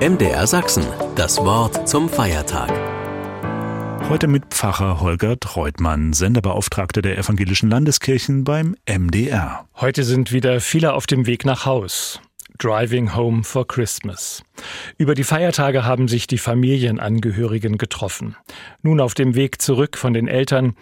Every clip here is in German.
MDR Sachsen, das Wort zum Feiertag. Heute mit Pfarrer Holger Treutmann, Senderbeauftragter der evangelischen Landeskirchen beim MDR. Heute sind wieder viele auf dem Weg nach Haus. Driving Home for Christmas. Über die Feiertage haben sich die Familienangehörigen getroffen. Nun auf dem Weg zurück von den Eltern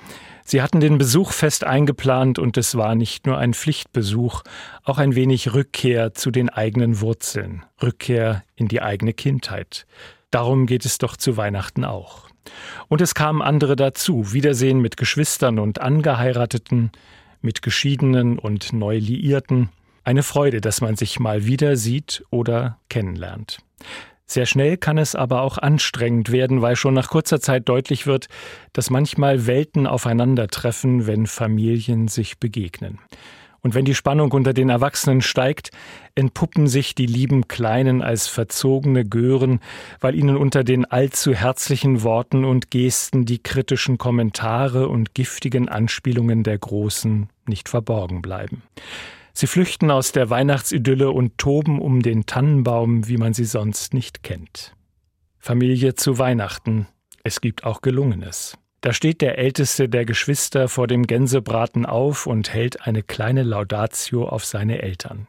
Sie hatten den Besuch fest eingeplant und es war nicht nur ein Pflichtbesuch, auch ein wenig Rückkehr zu den eigenen Wurzeln, Rückkehr in die eigene Kindheit. Darum geht es doch zu Weihnachten auch. Und es kamen andere dazu, Wiedersehen mit Geschwistern und Angeheirateten, mit Geschiedenen und Neuliierten. Eine Freude, dass man sich mal wieder sieht oder kennenlernt. Sehr schnell kann es aber auch anstrengend werden, weil schon nach kurzer Zeit deutlich wird, dass manchmal Welten aufeinandertreffen, wenn Familien sich begegnen. Und wenn die Spannung unter den Erwachsenen steigt, entpuppen sich die lieben Kleinen als verzogene Gören, weil ihnen unter den allzu herzlichen Worten und Gesten die kritischen Kommentare und giftigen Anspielungen der Großen nicht verborgen bleiben. Sie flüchten aus der Weihnachtsidylle und toben um den Tannenbaum, wie man sie sonst nicht kennt. Familie zu Weihnachten. Es gibt auch Gelungenes. Da steht der älteste der Geschwister vor dem Gänsebraten auf und hält eine kleine Laudatio auf seine Eltern.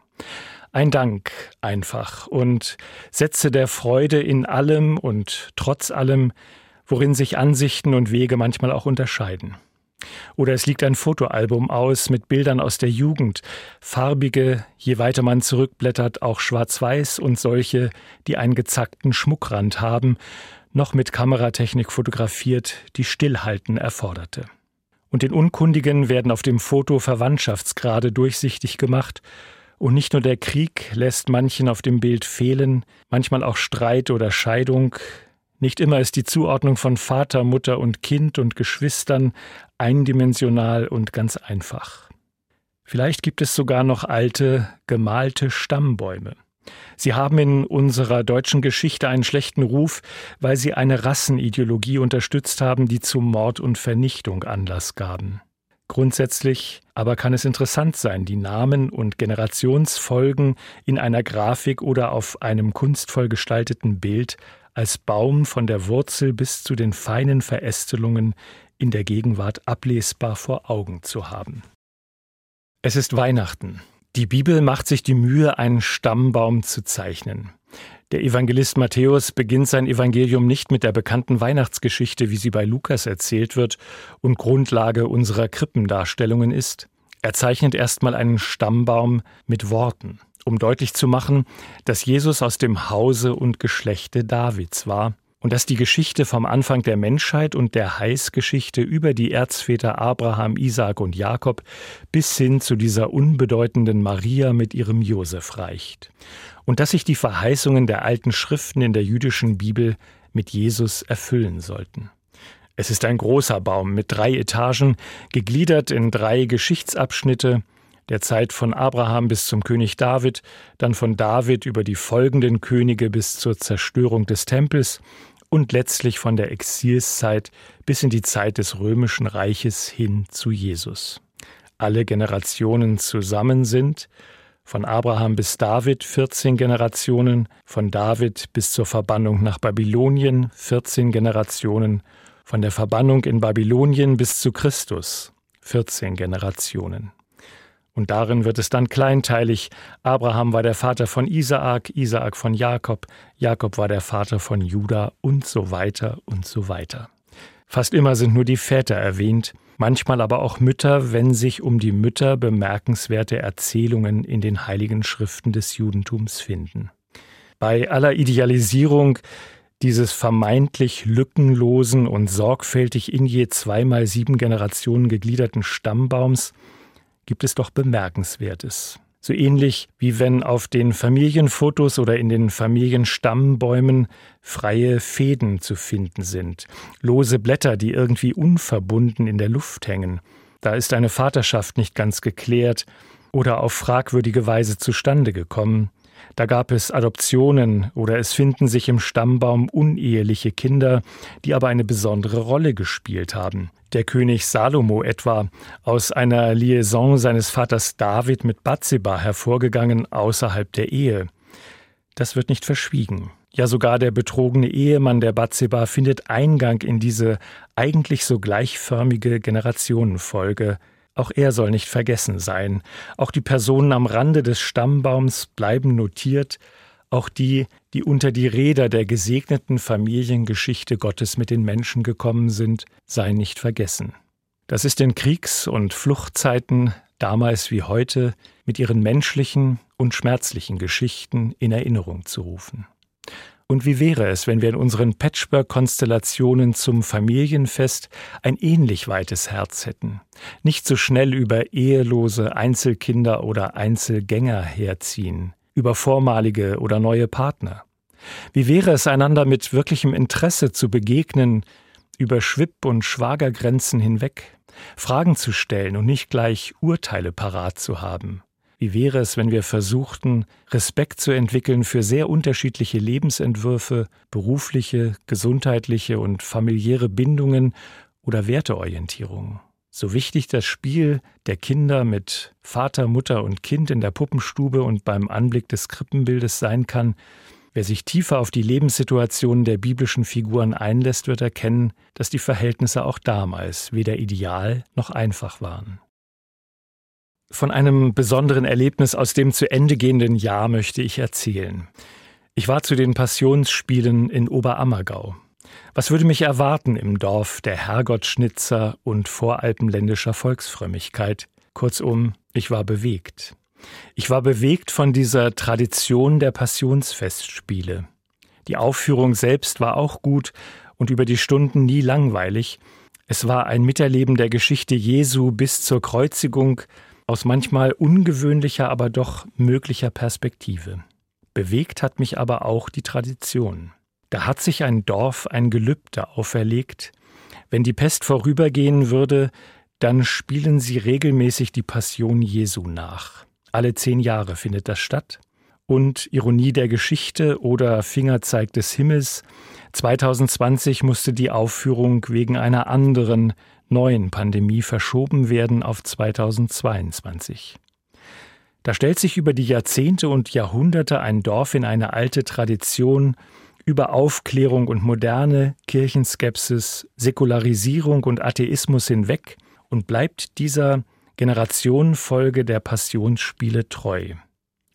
Ein Dank einfach und Sätze der Freude in allem und trotz allem, worin sich Ansichten und Wege manchmal auch unterscheiden. Oder es liegt ein Fotoalbum aus mit Bildern aus der Jugend, farbige, je weiter man zurückblättert, auch schwarz-weiß und solche, die einen gezackten Schmuckrand haben, noch mit Kameratechnik fotografiert, die Stillhalten erforderte. Und den Unkundigen werden auf dem Foto Verwandtschaftsgrade durchsichtig gemacht, und nicht nur der Krieg lässt manchen auf dem Bild fehlen, manchmal auch Streit oder Scheidung, nicht immer ist die Zuordnung von Vater, Mutter und Kind und Geschwistern eindimensional und ganz einfach. Vielleicht gibt es sogar noch alte, gemalte Stammbäume. Sie haben in unserer deutschen Geschichte einen schlechten Ruf, weil sie eine Rassenideologie unterstützt haben, die zu Mord und Vernichtung Anlass gaben. Grundsätzlich aber kann es interessant sein, die Namen und Generationsfolgen in einer Grafik oder auf einem kunstvoll gestalteten Bild als Baum von der Wurzel bis zu den feinen Verästelungen in der Gegenwart ablesbar vor Augen zu haben. Es ist Weihnachten. Die Bibel macht sich die Mühe, einen Stammbaum zu zeichnen. Der Evangelist Matthäus beginnt sein Evangelium nicht mit der bekannten Weihnachtsgeschichte, wie sie bei Lukas erzählt wird und Grundlage unserer Krippendarstellungen ist. Er zeichnet erstmal einen Stammbaum mit Worten um deutlich zu machen, dass Jesus aus dem Hause und Geschlechte Davids war und dass die Geschichte vom Anfang der Menschheit und der Heißgeschichte über die Erzväter Abraham, Isaak und Jakob bis hin zu dieser unbedeutenden Maria mit ihrem Josef reicht. Und dass sich die Verheißungen der alten Schriften in der jüdischen Bibel mit Jesus erfüllen sollten. Es ist ein großer Baum mit drei Etagen, gegliedert in drei Geschichtsabschnitte, der Zeit von Abraham bis zum König David, dann von David über die folgenden Könige bis zur Zerstörung des Tempels und letztlich von der Exilszeit bis in die Zeit des römischen Reiches hin zu Jesus. Alle Generationen zusammen sind von Abraham bis David 14 Generationen, von David bis zur Verbannung nach Babylonien 14 Generationen, von der Verbannung in Babylonien bis zu Christus 14 Generationen. Und darin wird es dann kleinteilig. Abraham war der Vater von Isaak, Isaak von Jakob, Jakob war der Vater von Juda und so weiter und so weiter. Fast immer sind nur die Väter erwähnt, manchmal aber auch Mütter, wenn sich um die Mütter bemerkenswerte Erzählungen in den heiligen Schriften des Judentums finden. Bei aller Idealisierung dieses vermeintlich lückenlosen und sorgfältig in je zweimal sieben Generationen gegliederten Stammbaums gibt es doch Bemerkenswertes. So ähnlich wie wenn auf den Familienfotos oder in den Familienstammbäumen freie Fäden zu finden sind, lose Blätter, die irgendwie unverbunden in der Luft hängen. Da ist eine Vaterschaft nicht ganz geklärt oder auf fragwürdige Weise zustande gekommen. Da gab es Adoptionen oder es finden sich im Stammbaum uneheliche Kinder, die aber eine besondere Rolle gespielt haben. Der König Salomo etwa, aus einer Liaison seines Vaters David mit Bathseba hervorgegangen außerhalb der Ehe. Das wird nicht verschwiegen. Ja, sogar der betrogene Ehemann der Batseba findet Eingang in diese eigentlich so gleichförmige Generationenfolge. Auch er soll nicht vergessen sein. Auch die Personen am Rande des Stammbaums bleiben notiert, auch die, die unter die Räder der gesegneten Familiengeschichte Gottes mit den Menschen gekommen sind, seien nicht vergessen. Das ist in Kriegs- und Fluchtzeiten, damals wie heute, mit ihren menschlichen und schmerzlichen Geschichten in Erinnerung zu rufen. Und wie wäre es, wenn wir in unseren Patchwork-Konstellationen zum Familienfest ein ähnlich weites Herz hätten, nicht so schnell über ehelose Einzelkinder oder Einzelgänger herziehen, über vormalige oder neue Partner? Wie wäre es, einander mit wirklichem Interesse zu begegnen, über Schwipp- und Schwagergrenzen hinweg, Fragen zu stellen und nicht gleich Urteile parat zu haben? Wie wäre es, wenn wir versuchten, Respekt zu entwickeln für sehr unterschiedliche Lebensentwürfe, berufliche, gesundheitliche und familiäre Bindungen oder Werteorientierungen? So wichtig das Spiel der Kinder mit Vater, Mutter und Kind in der Puppenstube und beim Anblick des Krippenbildes sein kann, wer sich tiefer auf die Lebenssituationen der biblischen Figuren einlässt, wird erkennen, dass die Verhältnisse auch damals weder ideal noch einfach waren. Von einem besonderen Erlebnis aus dem zu Ende gehenden Jahr möchte ich erzählen. Ich war zu den Passionsspielen in Oberammergau. Was würde mich erwarten im Dorf der Herrgottschnitzer und voralpenländischer Volksfrömmigkeit? Kurzum, ich war bewegt. Ich war bewegt von dieser Tradition der Passionsfestspiele. Die Aufführung selbst war auch gut und über die Stunden nie langweilig. Es war ein Miterleben der Geschichte Jesu bis zur Kreuzigung aus manchmal ungewöhnlicher, aber doch möglicher Perspektive. Bewegt hat mich aber auch die Tradition. Da hat sich ein Dorf ein Gelübde auferlegt, wenn die Pest vorübergehen würde, dann spielen sie regelmäßig die Passion Jesu nach. Alle zehn Jahre findet das statt. Und Ironie der Geschichte oder Fingerzeig des Himmels, 2020 musste die Aufführung wegen einer anderen, neuen Pandemie verschoben werden auf 2022. Da stellt sich über die Jahrzehnte und Jahrhunderte ein Dorf in eine alte Tradition, über Aufklärung und moderne Kirchenskepsis, Säkularisierung und Atheismus hinweg und bleibt dieser Generationenfolge der Passionsspiele treu.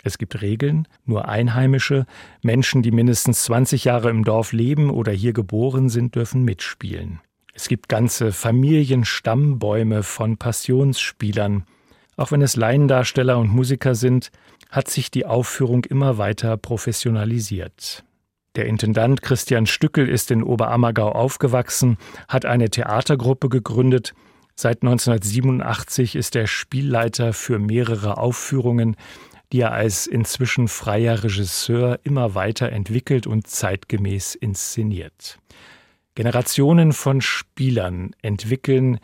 Es gibt Regeln, nur Einheimische, Menschen, die mindestens 20 Jahre im Dorf leben oder hier geboren sind, dürfen mitspielen. Es gibt ganze Familienstammbäume von Passionsspielern. Auch wenn es Laiendarsteller und Musiker sind, hat sich die Aufführung immer weiter professionalisiert. Der Intendant Christian Stückel ist in Oberammergau aufgewachsen, hat eine Theatergruppe gegründet. Seit 1987 ist er Spielleiter für mehrere Aufführungen, die er als inzwischen freier Regisseur immer weiter entwickelt und zeitgemäß inszeniert. Generationen von Spielern entwickeln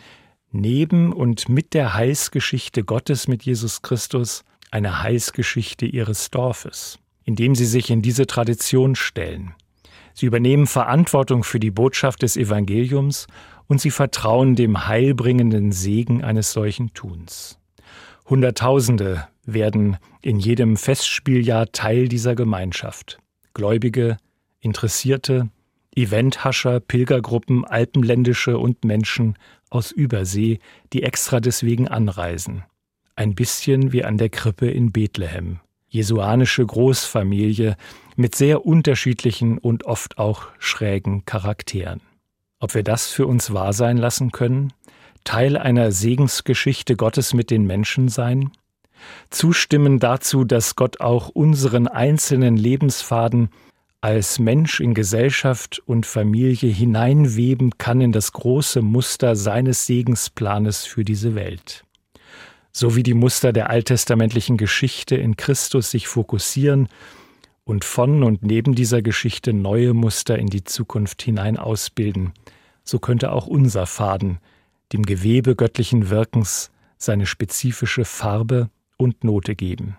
neben und mit der Heilsgeschichte Gottes mit Jesus Christus eine Heilsgeschichte ihres Dorfes indem sie sich in diese Tradition stellen. Sie übernehmen Verantwortung für die Botschaft des Evangeliums und sie vertrauen dem heilbringenden Segen eines solchen Tuns. Hunderttausende werden in jedem Festspieljahr Teil dieser Gemeinschaft. Gläubige, Interessierte, Eventhascher, Pilgergruppen, Alpenländische und Menschen aus Übersee, die extra deswegen anreisen. Ein bisschen wie an der Krippe in Bethlehem jesuanische Großfamilie mit sehr unterschiedlichen und oft auch schrägen Charakteren. Ob wir das für uns wahr sein lassen können? Teil einer Segensgeschichte Gottes mit den Menschen sein? Zustimmen dazu, dass Gott auch unseren einzelnen Lebensfaden als Mensch in Gesellschaft und Familie hineinweben kann in das große Muster seines Segensplanes für diese Welt so wie die Muster der alttestamentlichen Geschichte in Christus sich fokussieren und von und neben dieser Geschichte neue Muster in die Zukunft hinein ausbilden, so könnte auch unser Faden dem Gewebe göttlichen Wirkens seine spezifische Farbe und Note geben.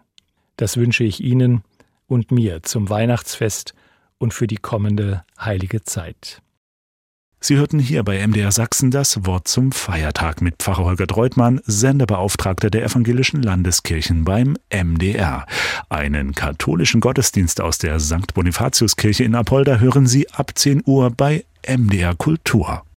Das wünsche ich Ihnen und mir zum Weihnachtsfest und für die kommende heilige Zeit. Sie hörten hier bei MDR Sachsen das Wort zum Feiertag mit Pfarrer Holger Dreutmann, Senderbeauftragter der evangelischen Landeskirchen beim MDR. Einen katholischen Gottesdienst aus der St. Bonifatiuskirche in Apolda hören Sie ab 10 Uhr bei MDR Kultur.